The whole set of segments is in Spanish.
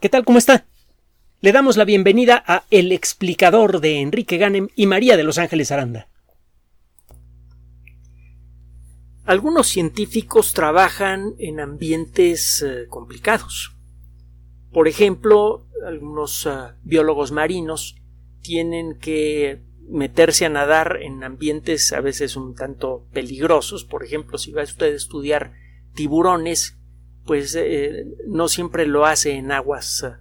¿Qué tal? ¿Cómo está? Le damos la bienvenida a El explicador de Enrique Ganem y María de Los Ángeles Aranda. Algunos científicos trabajan en ambientes eh, complicados. Por ejemplo, algunos eh, biólogos marinos tienen que meterse a nadar en ambientes a veces un tanto peligrosos. Por ejemplo, si va usted a estudiar tiburones, pues eh, no siempre lo hace en aguas eh,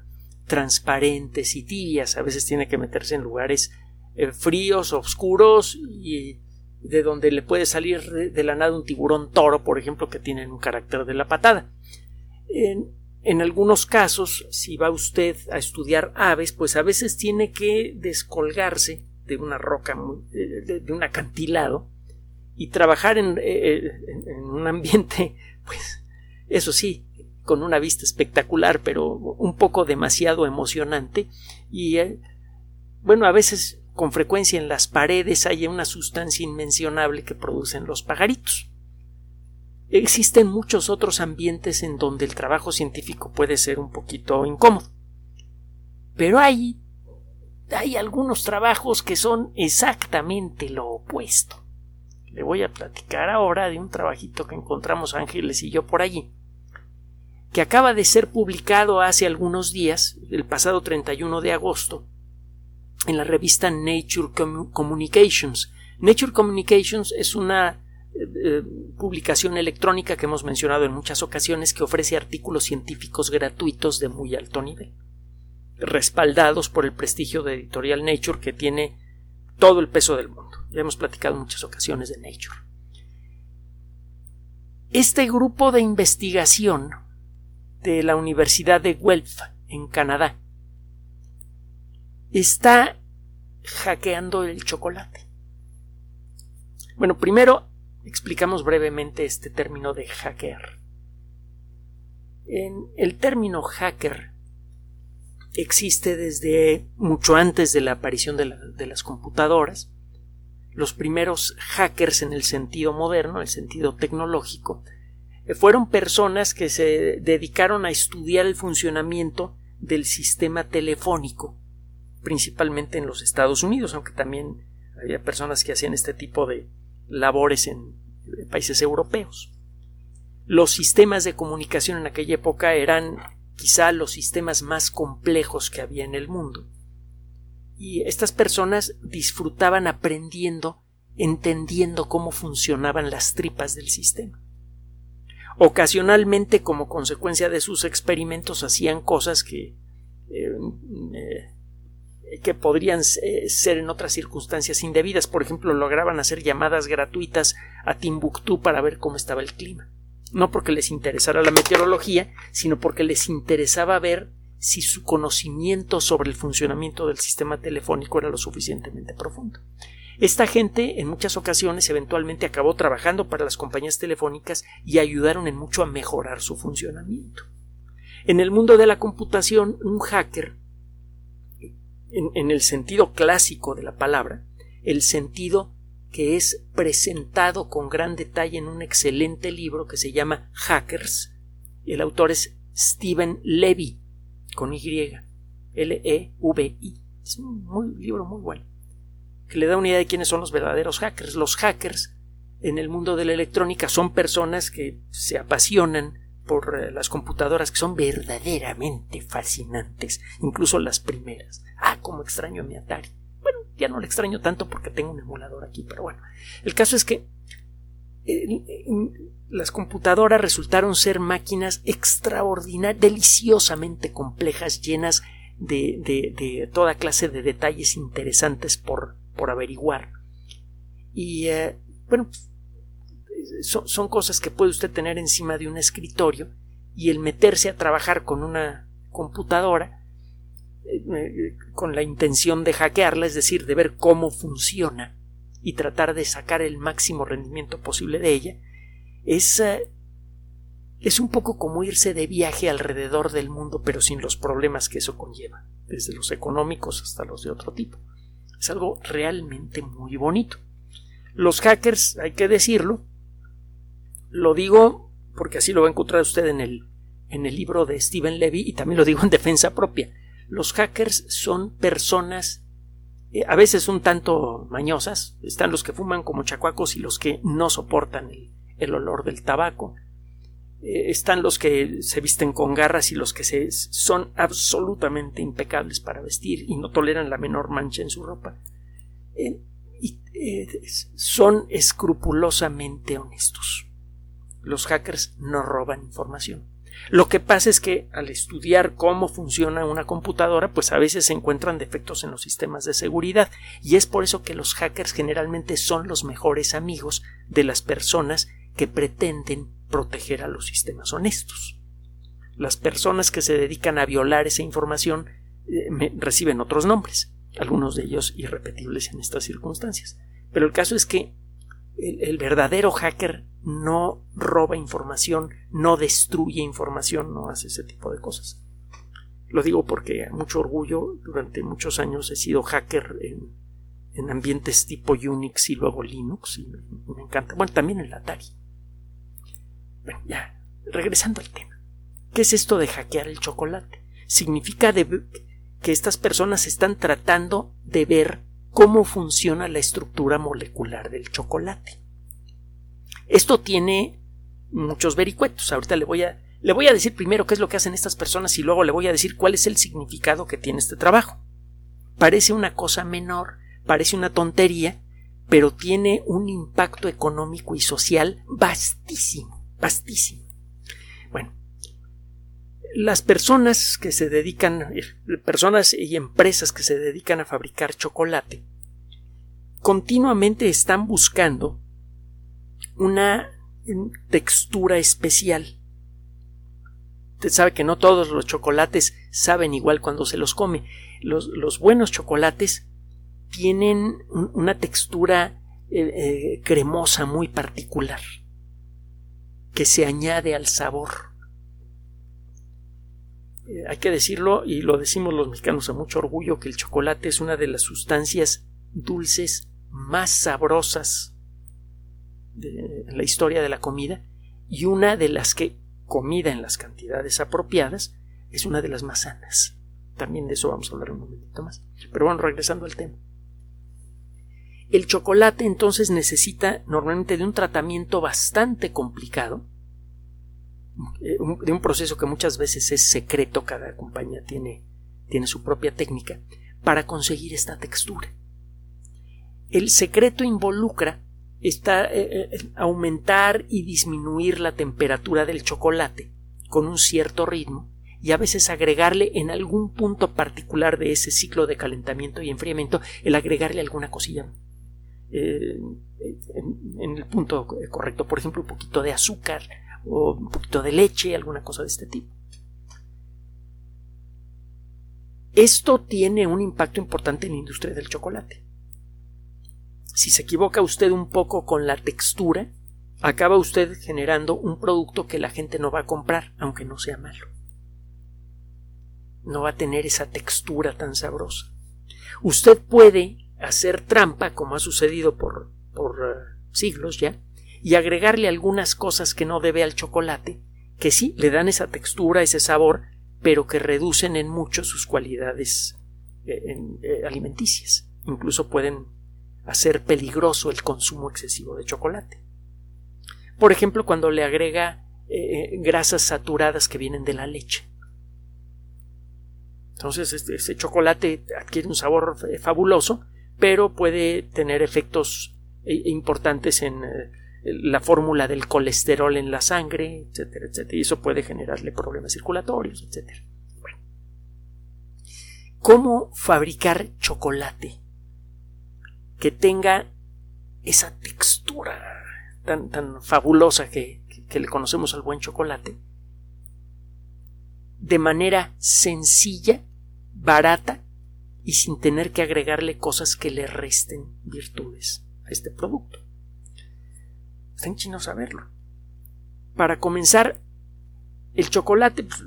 transparentes y tibias, a veces tiene que meterse en lugares eh, fríos, oscuros y de donde le puede salir de la nada un tiburón toro, por ejemplo, que tienen un carácter de la patada. En, en algunos casos, si va usted a estudiar aves, pues a veces tiene que descolgarse de una roca, de, un acantilado, y trabajar en, en un ambiente, pues, eso sí, con una vista espectacular, pero un poco demasiado emocionante, y eh, bueno, a veces con frecuencia en las paredes hay una sustancia inmencionable que producen los pajaritos. Existen muchos otros ambientes en donde el trabajo científico puede ser un poquito incómodo. Pero hay, hay algunos trabajos que son exactamente lo opuesto. Le voy a platicar ahora de un trabajito que encontramos Ángeles y yo por allí que acaba de ser publicado hace algunos días, el pasado 31 de agosto, en la revista Nature Communications. Nature Communications es una eh, eh, publicación electrónica que hemos mencionado en muchas ocasiones que ofrece artículos científicos gratuitos de muy alto nivel, respaldados por el prestigio de editorial Nature que tiene todo el peso del mundo. Ya hemos platicado en muchas ocasiones de Nature. Este grupo de investigación de la Universidad de Guelph, en Canadá, está hackeando el chocolate. Bueno, primero explicamos brevemente este término de hacker. En el término hacker existe desde mucho antes de la aparición de, de, las computadoras. Los primeros hackers en el sentido moderno, el sentido tecnológico, fueron personas que se dedicaron a estudiar el funcionamiento del sistema telefónico, principalmente en los Estados Unidos, aunque también había personas que hacían este tipo de labores en países europeos. Los sistemas de comunicación en aquella época eran quizá los sistemas más complejos que había en el mundo. Y estas personas disfrutaban aprendiendo, entendiendo cómo funcionaban las tripas del sistema. Ocasionalmente, como consecuencia de sus experimentos, hacían cosas que, eh, eh, que podrían eh, ser en otras circunstancias indebidas. Por ejemplo, lograban hacer llamadas gratuitas a Timbuktu para ver cómo estaba el clima. No porque les interesara la meteorología, sino porque les interesaba ver si su conocimiento sobre el funcionamiento del sistema telefónico era lo suficientemente profundo. Esta gente en muchas ocasiones eventualmente acabó trabajando para las compañías telefónicas y ayudaron en mucho a mejorar su funcionamiento. En el mundo de la computación, un hacker, en, el sentido clásico de la palabra, el sentido que es presentado con gran detalle en un excelente libro que se llama Hackers. El autor es Stephen Levy, con Y, L-E-V-I. Es un libro muy bueno que le da una idea de quiénes son los verdaderos hackers. Los hackers en el mundo de la electrónica son personas que se apasionan por eh, las computadoras que son verdaderamente fascinantes, incluso las primeras. Ah, cómo extraño mi Atari. Bueno, ya no lo extraño tanto porque tengo un emulador aquí, pero bueno. El caso es que las computadoras resultaron ser máquinas extraordinarias, deliciosamente complejas, llenas de, de toda clase de detalles interesantes por por averiguar. Y eh, bueno, son, cosas que puede usted tener encima de un escritorio y el meterse a trabajar con una computadora eh, eh, con la intención de hackearla, es decir, de ver cómo funciona y tratar de sacar el máximo rendimiento posible de ella, es, es un poco como irse de viaje alrededor del mundo, pero sin los problemas que eso conlleva, desde los económicos hasta los de otro tipo. Es algo realmente muy bonito. Los hackers, hay que decirlo, lo digo porque así lo va a encontrar usted en el, en el libro de Steven Levy y también lo digo en defensa propia. Los hackers son personas eh, a veces un tanto mañosas. Están los que fuman como chacuacos y los que no soportan el, olor del tabaco. Eh, están los que se visten con garras y los que se, son absolutamente impecables para vestir y no toleran la menor mancha en su ropa. Eh, y, son escrupulosamente honestos. Los hackers no roban información. Lo que pasa es que al estudiar cómo funciona una computadora, pues a veces se encuentran defectos en los sistemas de seguridad y es por eso que los hackers generalmente son los mejores amigos de las personas que pretenden proteger a los sistemas honestos. Las personas que se dedican a violar esa información eh, reciben otros nombres, algunos de ellos irrepetibles en estas circunstancias. Pero el caso es que el verdadero hacker no roba información, no destruye información, no hace ese tipo de cosas. Lo digo porque a mucho orgullo, durante muchos años he sido hacker en, ambientes tipo Unix y luego Linux y me, encanta. Bueno, también el Atari. Bueno, ya, regresando al tema. ¿Qué es esto de hackear el chocolate? Significa que estas personas están tratando de ver cómo funciona la estructura molecular del chocolate. Esto tiene muchos vericuetos. Ahorita le voy a le voy a decir primero qué es lo que hacen estas personas y luego le voy a decir cuál es el significado que tiene este trabajo. Parece una cosa menor, parece una tontería, pero tiene un impacto económico y social vastísimo, vastísimo. Bueno, las personas que se dedican, personas y empresas que se dedican a fabricar chocolate, continuamente están buscando una textura especial. Usted sabe que no todos los chocolates saben igual cuando se los come. Los, buenos chocolates tienen una textura eh, eh, cremosa muy particular que se añade al sabor. Eh, hay que decirlo, y lo decimos los mexicanos a mucho orgullo, que el chocolate es una de las sustancias dulces más sabrosas de la historia de la comida y una de las que comida en las cantidades apropiadas es una de las más sanas. También de eso vamos a hablar un momentito más. Pero bueno, regresando al tema. El chocolate entonces necesita normalmente de un tratamiento bastante complicado, de un proceso que muchas veces es secreto, cada compañía tiene, tiene su propia técnica, para conseguir esta textura. El secreto involucra está eh, eh, aumentar y disminuir la temperatura del chocolate con un cierto ritmo y a veces agregarle en algún punto particular de ese ciclo de calentamiento y enfriamiento el agregarle alguna cosilla eh, en, el punto correcto por ejemplo un poquito de azúcar o un poquito de leche alguna cosa de este tipo esto tiene un impacto importante en la industria del chocolate si se equivoca usted un poco con la textura, acaba usted generando un producto que la gente no va a comprar, aunque no sea malo. No va a tener esa textura tan sabrosa. Usted puede hacer trampa, como ha sucedido por, por eh, siglos ya, y agregarle algunas cosas que no debe al chocolate, que sí le dan esa textura, ese sabor, pero que reducen en mucho sus cualidades eh, eh, alimenticias. Incluso pueden hacer peligroso el consumo excesivo de chocolate. Por ejemplo, cuando le agrega eh, grasas saturadas que vienen de la leche. Entonces, este, ese chocolate adquiere un sabor fabuloso, pero puede tener efectos importantes en la fórmula del colesterol en la sangre, etcétera, etcétera. Y eso puede generarle problemas circulatorios, etcétera. Bueno. ¿Cómo fabricar chocolate? que tenga esa textura tan, tan fabulosa que, que le conocemos al buen chocolate, de manera sencilla, barata y sin tener que agregarle cosas que le resten virtudes a este producto. Está en chino saberlo. Para comenzar, el chocolate, pues,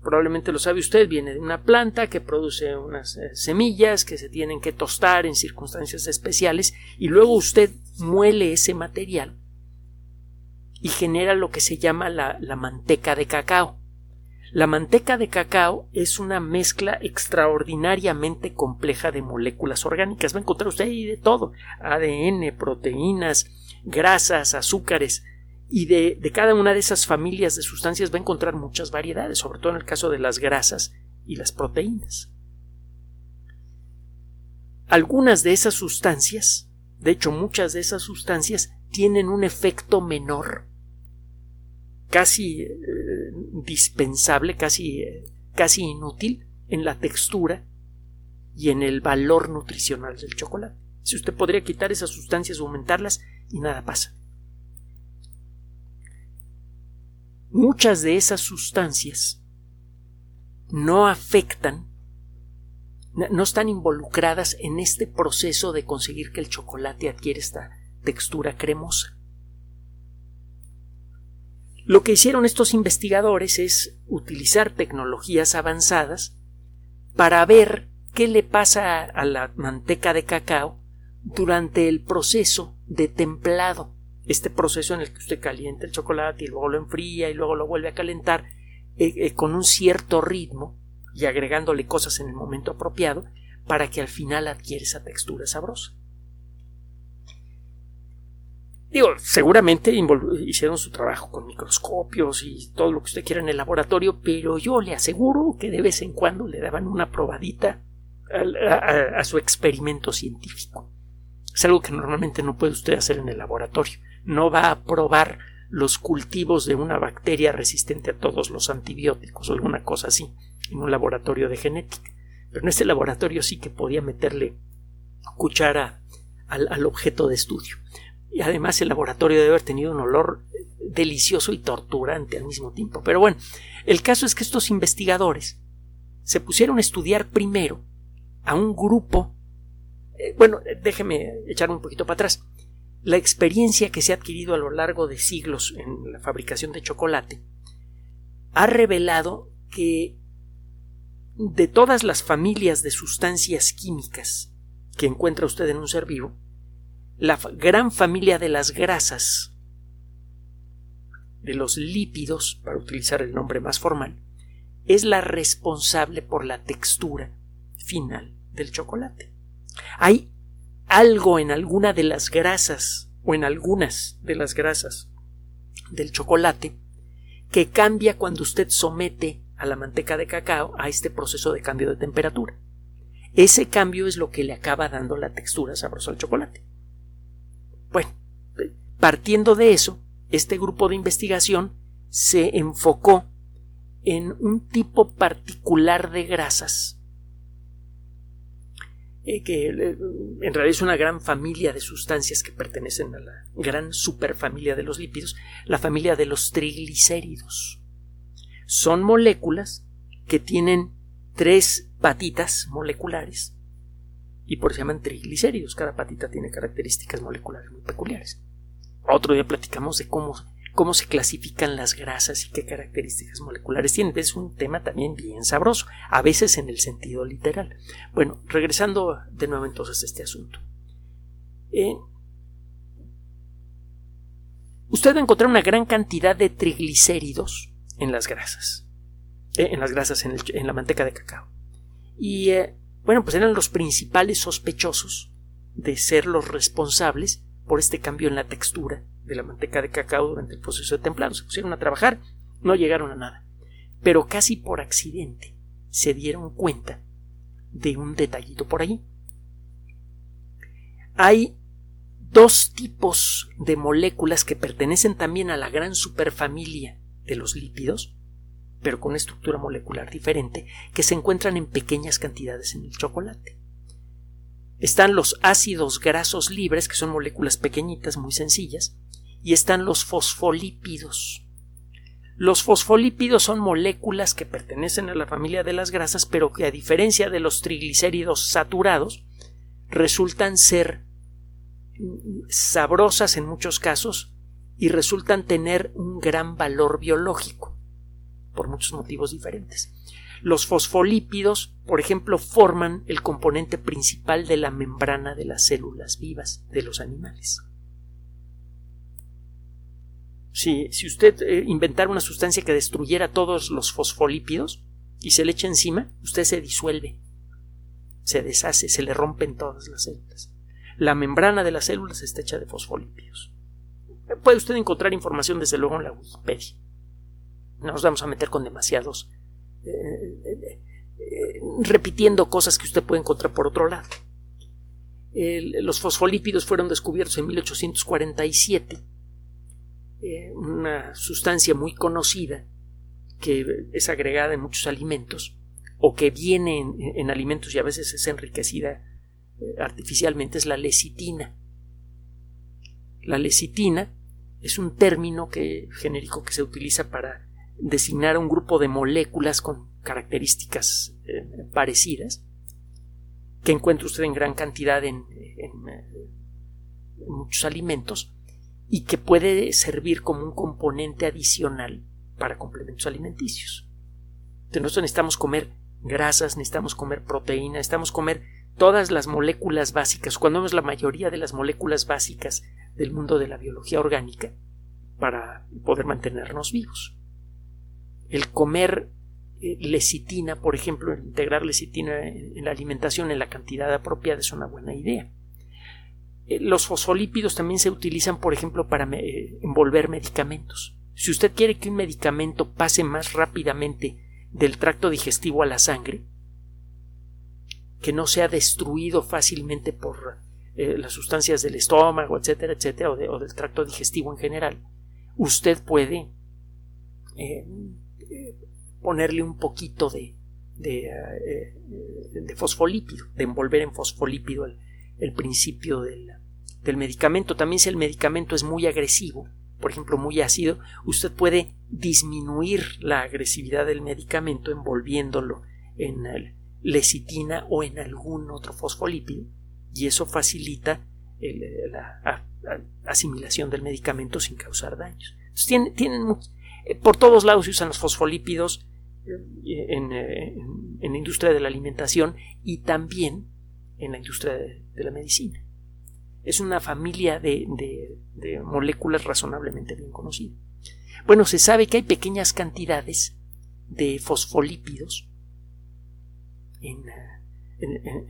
probablemente lo sabe usted, viene de una planta que produce unas eh, semillas que se tienen que tostar en circunstancias especiales y luego usted muele ese material y genera lo que se llama la, manteca de cacao. La manteca de cacao es una mezcla extraordinariamente compleja de moléculas orgánicas. Va a encontrar usted ahí de todo. ADN, proteínas, grasas, azúcares. Y de, de, cada una de esas familias de sustancias va a encontrar muchas variedades, sobre todo en el caso de las grasas y las proteínas. Algunas de esas sustancias, de hecho muchas de esas sustancias, tienen un efecto menor, casi eh, dispensable, casi, eh, casi inútil en la textura y en el valor nutricional del chocolate. Si usted podría quitar esas sustancias, aumentarlas y nada pasa. Muchas de esas sustancias no afectan, no están involucradas en este proceso de conseguir que el chocolate adquiera esta textura cremosa. Lo que hicieron estos investigadores es utilizar tecnologías avanzadas para ver qué le pasa a la manteca de cacao durante el proceso de templado. Este proceso en el que usted calienta el chocolate y luego lo enfría y luego lo vuelve a calentar eh, eh, con un cierto ritmo y agregándole cosas en el momento apropiado para que al final adquiera esa textura sabrosa. Digo, seguramente hicieron su trabajo con microscopios y todo lo que usted quiera en el laboratorio, pero yo le aseguro que de vez en cuando le daban una probadita a su experimento científico. Es algo que normalmente no puede usted hacer en el laboratorio. No va a probar los cultivos de una bacteria resistente a todos los antibióticos o alguna cosa así en un laboratorio de genética. Pero en este laboratorio sí que podía meterle cuchara al, objeto de estudio. Y además el laboratorio debe haber tenido un olor delicioso y torturante al mismo tiempo. Pero bueno, el caso es que estos investigadores se pusieron a estudiar primero a un grupo. Eh, bueno, déjeme echar un poquito para atrás la experiencia que se ha adquirido a lo largo de siglos en la fabricación de chocolate ha revelado que de todas las familias de sustancias químicas que encuentra usted en un ser vivo, la gran familia de las grasas, de los lípidos, para utilizar el nombre más formal, es la responsable por la textura final del chocolate. Hay algo en alguna de las grasas o en algunas de las grasas del chocolate que cambia cuando usted somete a la manteca de cacao a este proceso de cambio de temperatura. Ese cambio es lo que le acaba dando la textura sabrosa al chocolate. Bueno, partiendo de eso, este grupo de investigación se enfocó en un tipo particular de grasas que en realidad es una gran familia de sustancias que pertenecen a la gran superfamilia de los lípidos, la familia de los triglicéridos. Son moléculas que tienen tres patitas moleculares y por eso se llaman triglicéridos. Cada patita tiene características moleculares muy peculiares. Otro día platicamos de cómo cómo se clasifican las grasas y qué características moleculares tienen. Es un tema también bien sabroso, a veces en el sentido literal. Bueno, regresando de nuevo entonces a este asunto. Eh, usted va a encontrar una gran cantidad de triglicéridos en las grasas, eh, en las grasas en, la manteca de cacao. Y eh, bueno, pues eran los principales sospechosos de ser los responsables por este cambio en la textura de la manteca de cacao durante el proceso de templado. Se pusieron a trabajar, no llegaron a nada. Pero casi por accidente se dieron cuenta de un detallito por ahí. Hay dos tipos de moléculas que pertenecen también a la gran superfamilia de los lípidos, pero con una estructura molecular diferente, que se encuentran en pequeñas cantidades en el chocolate. Están los ácidos grasos libres, que son moléculas pequeñitas, muy sencillas, y están los fosfolípidos. Los fosfolípidos son moléculas que pertenecen a la familia de las grasas, pero que a diferencia de los triglicéridos saturados, resultan ser sabrosas en muchos casos y resultan tener un gran valor biológico, por muchos motivos diferentes. Los fosfolípidos, por ejemplo, forman el componente principal de la membrana de las células vivas de los animales. Si, usted eh, inventara una sustancia que destruyera todos los fosfolípidos y se le echa encima, usted se disuelve, se deshace, se le rompen todas las células. La membrana de las células está hecha de fosfolípidos. Puede usted encontrar información desde luego en la Wikipedia. No nos vamos a meter con demasiados eh, eh, repitiendo cosas que usted puede encontrar por otro lado. los fosfolípidos fueron descubiertos en 1847 eh, una sustancia muy conocida que es agregada en muchos alimentos o que viene en, alimentos y a veces es enriquecida eh, artificialmente es la lecitina. La lecitina es un término que, genérico que se utiliza para designar un grupo de moléculas con características eh, parecidas que encuentra usted en gran cantidad en muchos alimentos y que puede servir como un componente adicional para complementos alimenticios. Entonces nosotros necesitamos comer grasas, necesitamos comer proteína, necesitamos comer todas las moléculas básicas, cuando vemos la mayoría de las moléculas básicas del mundo de la biología orgánica para poder mantenernos vivos. El comer eh, lecitina, por ejemplo, integrar lecitina en la alimentación en la cantidad apropiada es una buena idea. Eh, los fosfolípidos también se utilizan, por ejemplo, para eh, envolver medicamentos. Si usted quiere que un medicamento pase más rápidamente del tracto digestivo a la sangre, que no sea destruido fácilmente por eh, las sustancias del estómago, etcétera, etcétera, o, del tracto digestivo en general, usted puede ponerle un poquito de, de, fosfolípido, de envolver en fosfolípido el, el principio del, del medicamento. También si el medicamento es muy agresivo, por ejemplo muy ácido, usted puede disminuir la agresividad del medicamento envolviéndolo en lecitina o en algún otro fosfolípido y eso facilita la asimilación del medicamento sin causar daños. tienen, eh, por todos lados se usan los fosfolípidos eh, en, en, la industria de la alimentación y también en la industria de la medicina es una familia de, moléculas razonablemente bien conocida. Bueno, se sabe que hay pequeñas cantidades de fosfolípidos en,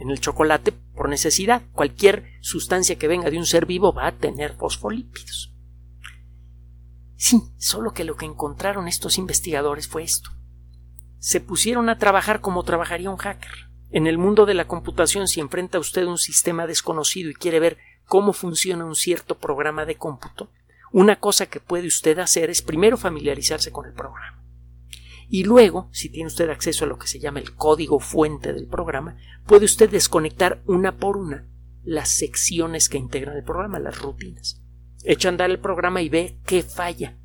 el chocolate por necesidad. Cualquier sustancia que venga de un ser vivo va a tener fosfolípidos. Sí, solo que lo que encontraron estos investigadores fue esto. Se pusieron a trabajar como trabajaría un hacker. En el mundo de la computación, si enfrenta usted un sistema desconocido y quiere ver cómo funciona un cierto programa de cómputo, una cosa que puede usted hacer es primero familiarizarse con el programa. Y luego, si tiene usted acceso a lo que se llama el código fuente del programa, puede usted desconectar una por una las secciones que integran el programa, las rutinas. Echa a andar el programa y ve qué falla.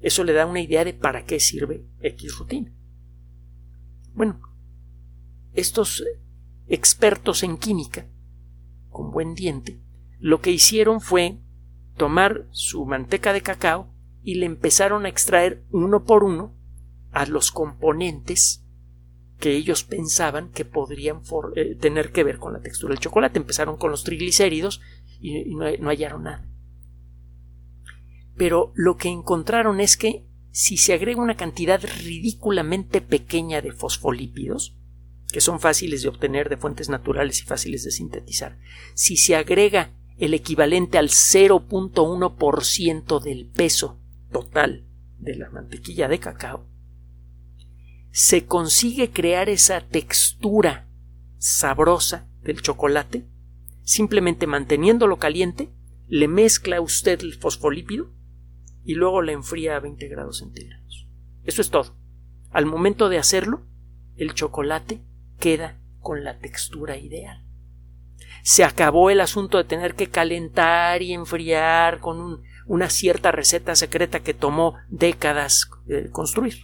Eso le da una idea de para qué sirve X rutina. Bueno, estos expertos en química con buen diente, lo que hicieron fue tomar su manteca de cacao y le empezaron a extraer uno por uno a los componentes que ellos pensaban que podrían eh, tener que ver con la textura del chocolate. Empezaron con los triglicéridos y, no, no hallaron nada. Pero lo que encontraron es que si se agrega una cantidad ridículamente pequeña de fosfolípidos, que son fáciles de obtener de fuentes naturales y fáciles de sintetizar, si se agrega el equivalente al 0.1% del peso total de la mantequilla de cacao, se consigue crear esa textura sabrosa del chocolate simplemente manteniéndolo caliente, le mezcla usted el fosfolípido y luego la enfría a 20 grados centígrados. Eso es todo. Al momento de hacerlo, el chocolate queda con la textura ideal. Se acabó el asunto de tener que calentar y enfriar con una cierta receta secreta que tomó décadas eh, construir.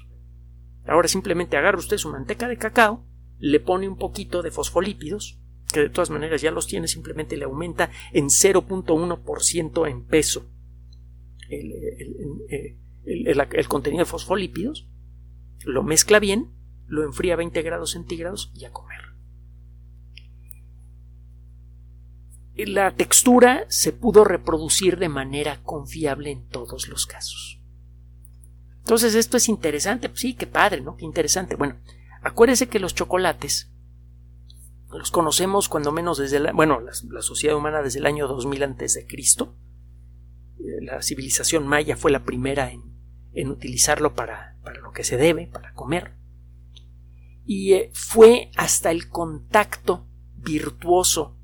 Ahora simplemente agarra usted su manteca de cacao, le pone un poquito de fosfolípidos, que de todas maneras ya los tiene, simplemente le aumenta en 0.1% en peso eh, el contenido de fosfolípidos, lo mezcla bien lo enfría a 20 grados centígrados y a comer. la textura se pudo reproducir de manera confiable en todos los casos. Entonces esto es interesante, pues sí, qué padre, ¿no? Qué interesante. Bueno, acuérdese que los chocolates los conocemos cuando menos desde la, bueno, la, sociedad humana desde el año 2000 antes de Cristo. Eh, la civilización maya fue la primera en, en utilizarlo para, para, lo que se debe, para comer. Y eh, fue hasta el contacto virtuoso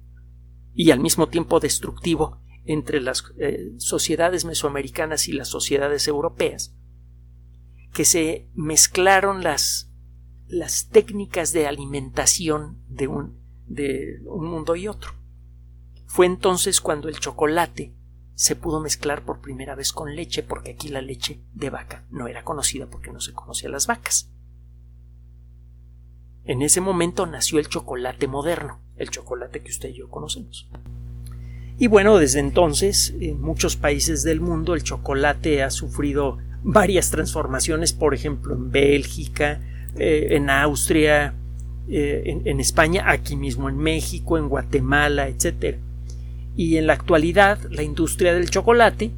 y al mismo tiempo destructivo entre las eh, sociedades mesoamericanas y las sociedades europeas que se mezclaron las, las técnicas de alimentación de un, de un mundo y otro. Fue entonces cuando el chocolate se pudo mezclar por primera vez con leche, porque aquí la leche de vaca no era conocida porque no se conocía las vacas. En ese momento nació el chocolate moderno, el chocolate que usted y yo conocemos. Y bueno, desde entonces, en muchos países del mundo, el chocolate ha sufrido varias transformaciones, por ejemplo, en Bélgica, eh, en Austria, eh, en, España, aquí mismo en México, en Guatemala, etc. Y en la actualidad, la industria del chocolate,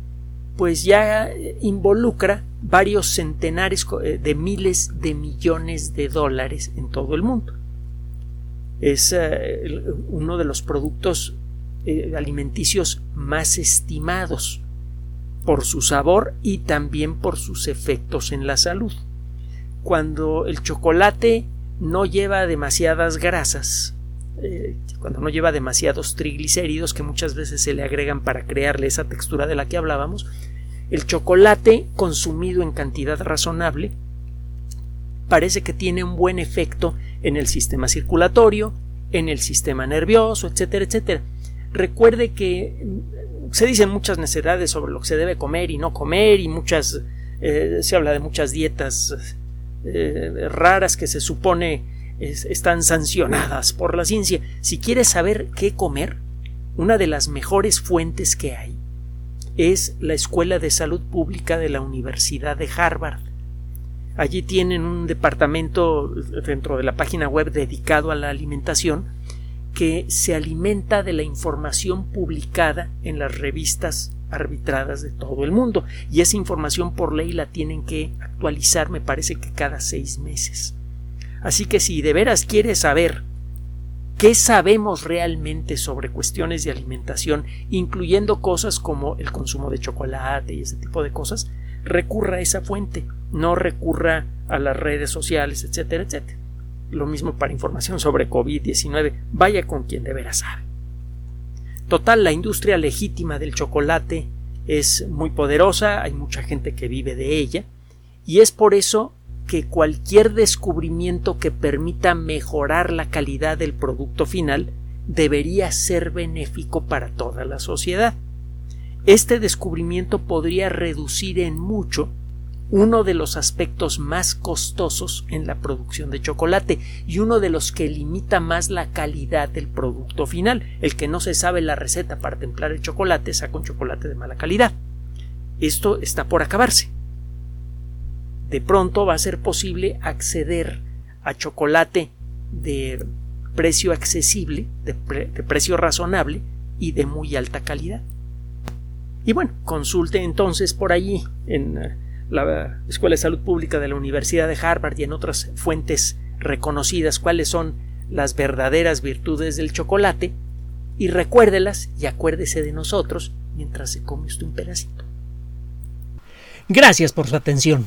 pues ya involucra varios centenares eh, de miles de millones de dólares en todo el mundo. Es uno de los productos alimenticios más estimados por su sabor y también por sus efectos en la salud. Cuando el chocolate no lleva demasiadas grasas, eh, cuando no lleva demasiados triglicéridos que muchas veces se le agregan para crearle esa textura de la que hablábamos, el chocolate consumido en cantidad razonable parece que tiene un buen efecto en el sistema circulatorio, en el sistema nervioso, etcétera, etcétera. Recuerde que se dicen muchas necesidades sobre lo que se debe comer y no comer y muchas eh, se habla de muchas dietas eh, raras que se supone están sancionadas por la ciencia. Si quieres saber qué comer, una de las mejores fuentes que hay es la Escuela de Salud Pública de la Universidad de Harvard. Allí tienen un departamento dentro de la página web dedicado a la alimentación que se alimenta de la información publicada en las revistas arbitradas de todo el mundo y esa información por ley la tienen que actualizar me parece que cada seis meses. Así que si de veras quieres saber qué sabemos realmente sobre cuestiones de alimentación, incluyendo cosas como el consumo de chocolate y ese tipo de cosas, recurra a esa fuente, no recurra a las redes sociales, etcétera, etcétera. Lo mismo para información sobre COVID-19. Vaya con quien de veras sabe. Total, la industria legítima del chocolate es muy poderosa, hay mucha gente que vive de ella, y es por eso que cualquier descubrimiento que permita mejorar la calidad del producto final debería ser benéfico para toda la sociedad. Este descubrimiento podría reducir en mucho uno de los aspectos más costosos en la producción de chocolate y uno de los que limita más la calidad del producto final. El que no se sabe la receta para templar el chocolate saca un chocolate de mala calidad. Esto está por acabarse. De pronto va a ser posible acceder a chocolate de precio accesible, de, precio razonable y de muy alta calidad. Y bueno, consulte entonces por allí en la Escuela de Salud Pública de la Universidad de Harvard y en otras fuentes reconocidas cuáles son las verdaderas virtudes del chocolate y recuérdelas y acuérdese de nosotros mientras se come usted un pedacito. Gracias por su atención.